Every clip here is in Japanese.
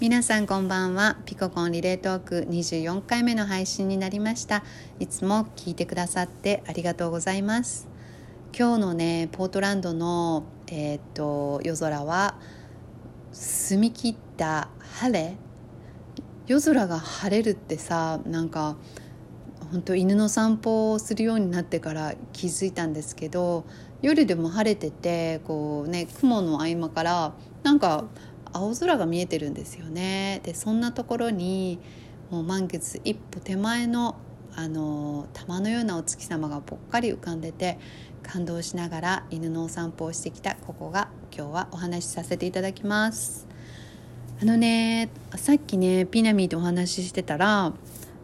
皆さんこんばんは。ピココンリレートーク24回目の配信になりました。いつも聞いてくださってありがとうございます。今日のねポートランドのえー、っと夜空は澄み切った晴れ？夜空が晴れるってさなんか本当犬の散歩をするようになってから気づいたんですけど夜でも晴れててこうね雲の合間からなんか青空が見えてるんですよね。でそんなところにもう満月一歩手前のあの玉のようなお月様がぽっかり浮かんでて感動しながら犬のお散歩をしてきた。ここが今日はお話しさせていただきます。あのねさっきねピナミーとお話ししてたら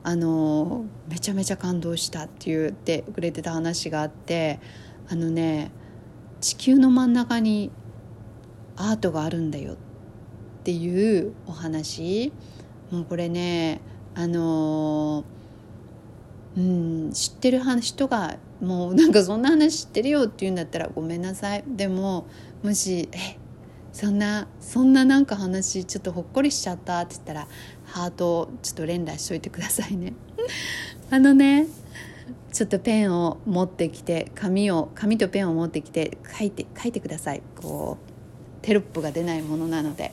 あのめちゃめちゃ感動したって言ってくれてた話があってあのね地球の真ん中にアートがあるんだよってっていうお話もうこれねあのうん知ってる人がもうなんかそんな話知ってるよって言うんだったらごめんなさいでももし「えそんなそんななんか話ちょっとほっこりしちゃった」って言ったらハートをちょっと連打しといてくださいね。あのねちょっとペンを持ってきて紙を紙とペンを持ってきて書いて書いてくださいこうテロップが出ないものなので。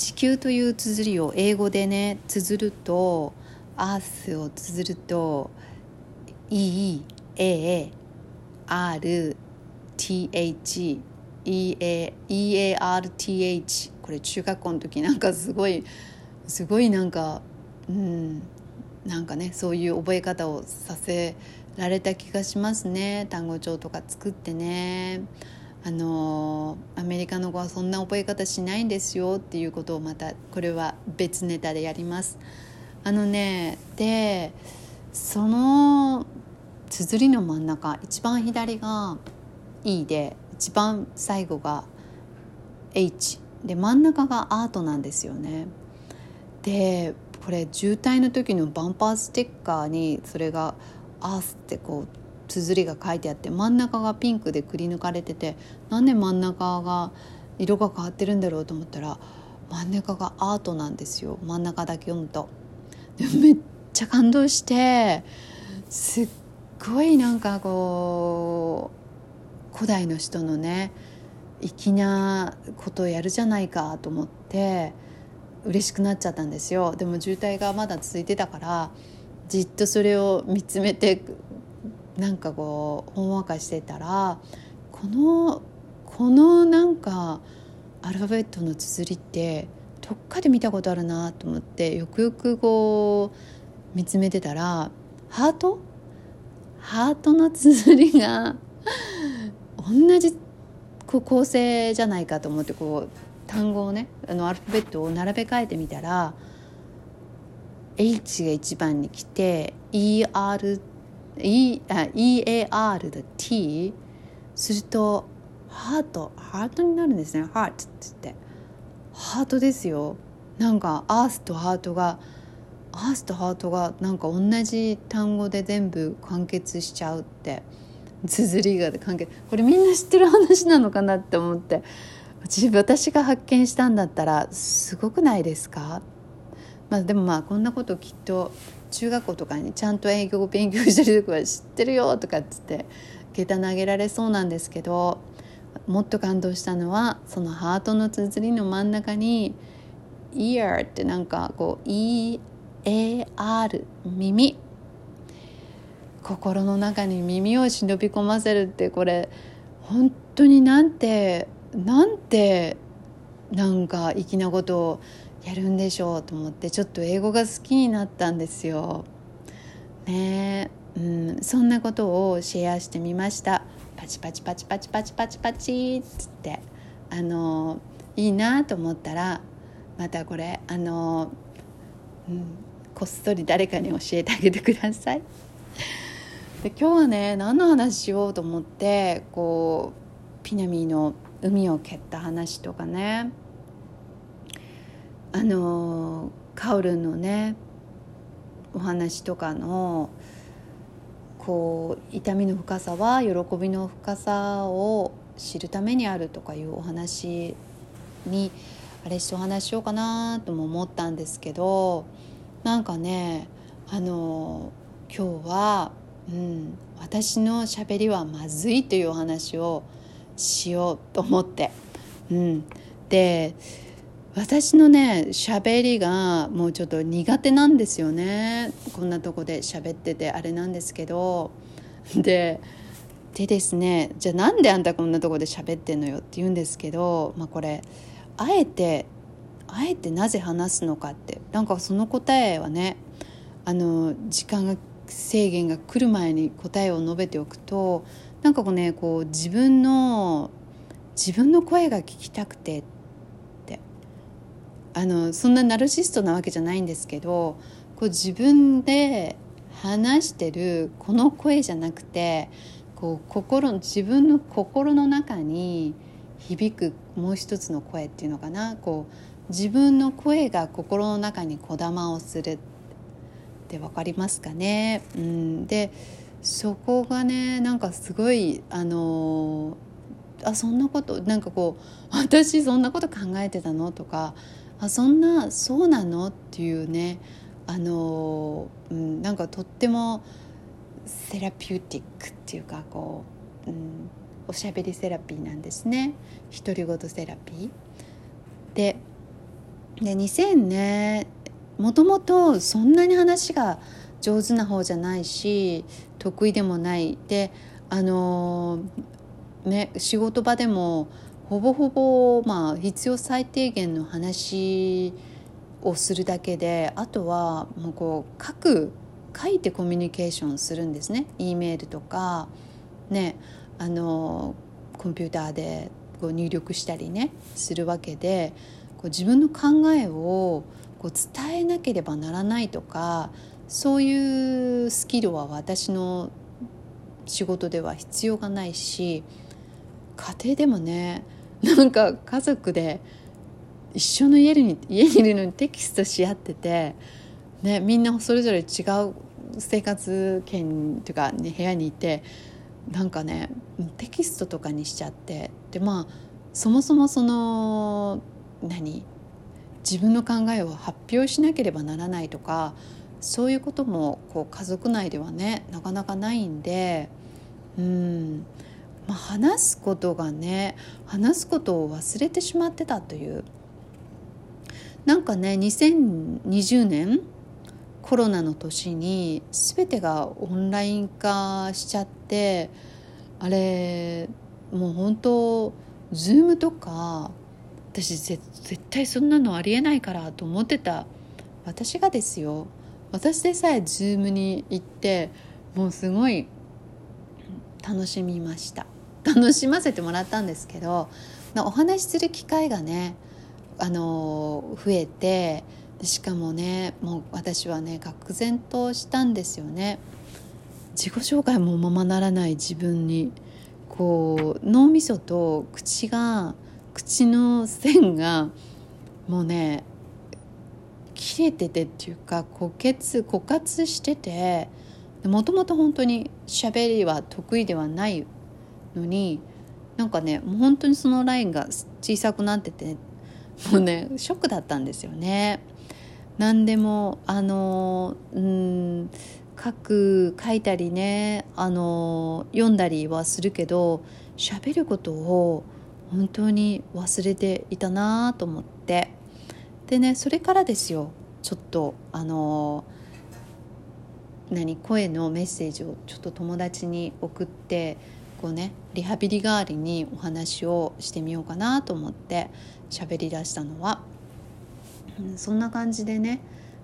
地球という綴りを英語でね綴るとアースを綴ると EARTH EARTH これ中学校の時なんかすごいすごいなんかうんなんかねそういう覚え方をさせられた気がしますね単語帳とか作ってね。あのリカの子はそんな覚え方しないんですよっていうことをまたこれは別ネタでやります。あのねでその綴りの真ん中一番左が E で一番最後が H で真ん中がアートなんですよね。でこれ渋滞の時のバンパーステッカーにそれが「アース」ってこう綴りが書いてあって真ん中がピンクでくり抜かれててなんで真ん中が色が変わってるんだろうと思ったら真ん中がアートなんですよ真ん中だけ読むと。でめっちゃ感動してすっごいなんかこう古代の人のね粋なことをやるじゃないかと思って嬉しくなっちゃったんですよでも渋滞がまだ続いてたからじっとそれを見つめてなんかこうほんわかしてたらこのこのなんかアルファベットの綴りってどっかで見たことあるなと思ってよくよくこう見つめてたらハート？ハートの綴りが同じ構成じゃないかと思ってこう単語をねあのアルファベットを並べ替えてみたら H が一番に来て ER E EAR で T するとハートハートになるんですね。ハートって言って。ハートですよ。なんかアースとハートがアースとハートがなんか同じ単語で全部完結しちゃうって。綴りが関係これみんな知ってる話なのかなって思って。私が発見したんだったらすごくないですか？まあでもまあこんなこときっと中学校とかにちゃんと英語を勉強してるとは知ってるよとかっつって下駄投げられそうなんですけどもっと感動したのはそのハートの綴りの真ん中に「ear」ってなんかこう「EAR」耳。心の中に耳を忍び込ませるってこれ本当になんてなんてなんか粋なことをやるんでしょうと思ってちょっと英語が好きになったんですよ。ね。うん、そんなことをシェアしてみました。パチパチパチパチパチパチパチっつって。あのいいなと思ったらまたこれあの、うん、こっそり誰かに教えてあげてください。で今日はね何の話しようと思ってこうピナミーの海を蹴った話とかね。あのカオルのねお話とかのこう痛みの深さは喜びの深さを知るためにあるとかいうお話にあれしてお話ししようかなとも思ったんですけどなんかねあの今日は、うん、私のしゃべりはまずいというお話をしようと思って、うん、で私のね喋りがもうちょっと苦手なんですよね。こんなとこで喋っててあれなんですけど。ででですねじゃあなんであんたこんなとこで喋ってんのよって言うんですけど、まあ、これあえてあえてなぜ話すのかってなんかその答えはねあの時間が制限が来る前に答えを述べておくとなんかこうねこう自分の自分の声が聞きたくてってあのそんなナルシストなわけじゃないんですけどこう自分で話してるこの声じゃなくてこう心自分の心の中に響くもう一つの声っていうのかな。こう自分の声が心の中にこだまをするって分かりますかね、うん、でそこがねなんかすごいあのあそんなことなんかこう私そんなこと考えてたの？とかあそんなそうなの？っていうねあの、うん、なんかとってもセラピューティックっていうかこう、うん、おしゃべりセラピーなんですね。独り言セラピー。でで2000ねもともとそんなに話が上手な方じゃないし得意でもない。であのね仕事場でもほぼほぼまあ必要最低限の話をするだけであとはもうこう書く書いてコミュニケーションするんですね。E メールとかねあのコンピューターでこう入力したりねするわけでこう自分の考えをこう伝えなければならないとかそういうスキルは私の仕事では必要がないし家庭でもねなんか家族で一緒の家に家にいるのにテキストし合ってて、ね、みんなそれぞれ違う生活圏というか、ね、部屋にいてなんかねテキストとかにしちゃってでまあそもそもその何自分の考えを発表しなければならないとかそういうこともこう家族内ではねなかなかないんでうん、まあ、話すことがね話すことを忘れてしまってたという。なんかね2020年コロナの年に全てがオンライン化しちゃってあれもう本当 Zoom とか私絶対そんなのありえないからと思ってた。私がですよ。私でさえ Zoom に行ってもうすごい楽しみました。楽しませてもらったんですけどお話しする機会がねあの増えてしかもねもう私はね愕然としたんですよね。自己紹介もままならない自分に。こう脳みそと口が口の線がもうね切れててっていうか枯血枯渇しててもともと本当に喋りは得意ではないのになんかねもう本当にそのラインが小さくなっててもうねショックだったんですよね。何でもあのうん書く書いたりねあの読んだりはするけど喋ることを本当に忘れていたなと思ってでねそれからですよちょっとあの何声のメッセージをちょっと友達に送ってこうねリハビリ代わりにお話をしてみようかなと思って喋りだしたのは、うん、そんな感じでね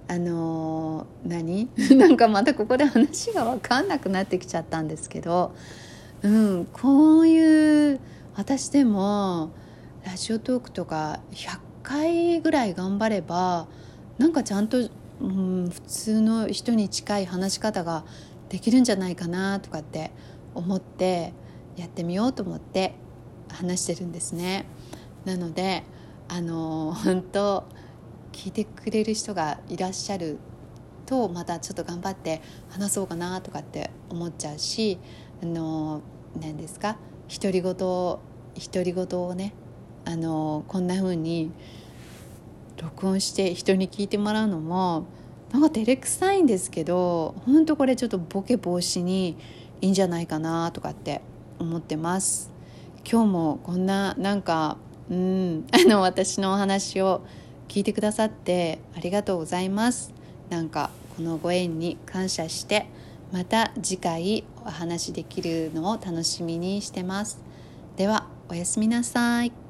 あの何？なんかまたここで話が分かんなくなってきちゃったんですけど、うん、こういう私でもラジオトークとか100回ぐらい頑張ればなんかちゃんと、うん、普通の人に近い話し方ができるんじゃないかなとかって思ってやってみようと思って話してるんですね。なのであの本当聞いてくれる人がいらっしゃるとまたちょっと頑張って話そうかなとかって思っちゃうしあの何ですか独り言独り言をねあのこんな風に録音して人に聞いてもらうのもなんか照れくさいんですけど本当これちょっとボケ防止にいいんじゃないかなとかって思ってます。今日もこんななんかうん あの私のお話を聞いてくださってありがとうございます。なんかこのご縁に感謝してまた次回お話できるのを楽しみにしてます。ではおやすみなさい。